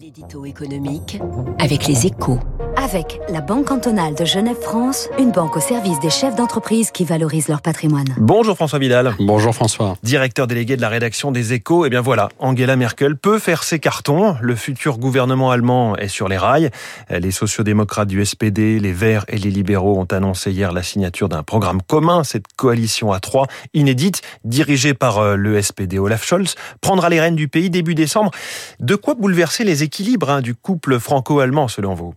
L'édito économique avec les échos. Avec la Banque cantonale de Genève-France, une banque au service des chefs d'entreprise qui valorisent leur patrimoine. Bonjour François Vidal. Bonjour François. Directeur délégué de la rédaction des échos. Et eh bien voilà, Angela Merkel peut faire ses cartons. Le futur gouvernement allemand est sur les rails. Les sociodémocrates du SPD, les Verts et les libéraux ont annoncé hier la signature d'un programme commun. Cette coalition à trois, inédite, dirigée par euh, le SPD Olaf Scholz, prendra les rênes du pays début décembre. De quoi bouleverser les équilibres hein, du couple franco-allemand selon vous?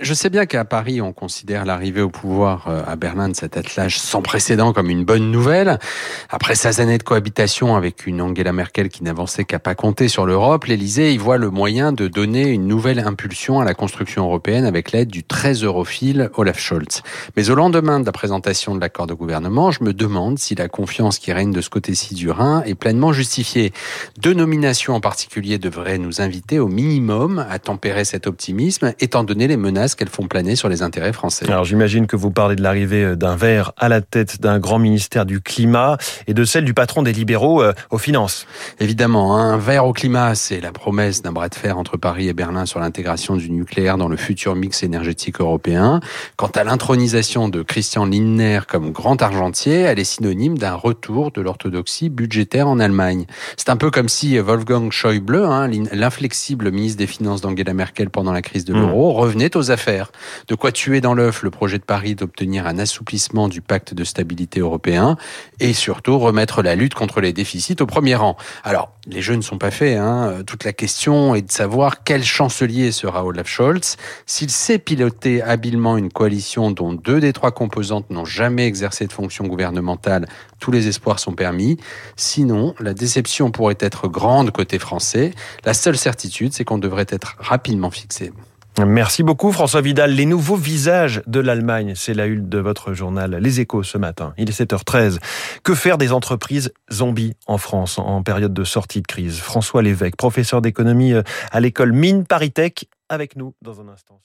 Je sais bien qu'à Paris, on considère l'arrivée au pouvoir euh, à Berlin de cet attelage sans précédent comme une bonne nouvelle. Après 16 années de cohabitation avec une Angela Merkel qui n'avançait qu'à pas compter sur l'Europe, l'Élysée y voit le moyen de donner une nouvelle impulsion à la construction européenne avec l'aide du très europhile Olaf Scholz. Mais au lendemain de la présentation de l'accord de gouvernement, je me demande si la confiance qui règne de ce côté-ci du Rhin est pleinement justifiée. Deux nominations en particulier devraient nous inviter au minimum à tempérer cet optimisme, étant donné les menaces qu'elles font planer sur les intérêts français. Alors j'imagine que vous parlez de l'arrivée d'un vert à la tête d'un grand ministère du climat et de celle du patron des libéraux euh, aux finances. Évidemment, hein, un vert au climat, c'est la promesse d'un bras de fer entre Paris et Berlin sur l'intégration du nucléaire dans le futur mix énergétique européen. Quant à l'intronisation de Christian Lindner comme grand argentier, elle est synonyme d'un retour de l'orthodoxie budgétaire en Allemagne. C'est un peu comme si Wolfgang Schäuble, hein, l'inflexible ministre des Finances d'Angela Merkel pendant la crise de hmm. l'euro, revenait aux affaires. De quoi tuer dans l'œuf le projet de Paris d'obtenir un assouplissement du pacte de stabilité européen et surtout remettre la lutte contre les déficits au premier rang. Alors, les jeux ne sont pas faits. Hein. Toute la question est de savoir quel chancelier sera Olaf Scholz. S'il sait piloter habilement une coalition dont deux des trois composantes n'ont jamais exercé de fonction gouvernementale, tous les espoirs sont permis. Sinon, la déception pourrait être grande côté français. La seule certitude, c'est qu'on devrait être rapidement fixé. Merci beaucoup François Vidal. Les nouveaux visages de l'Allemagne, c'est la une de votre journal Les Échos ce matin. Il est 7h13. Que faire des entreprises zombies en France en période de sortie de crise? François Lévesque, professeur d'économie euh, à l'école Mine Paris avec nous dans un instant.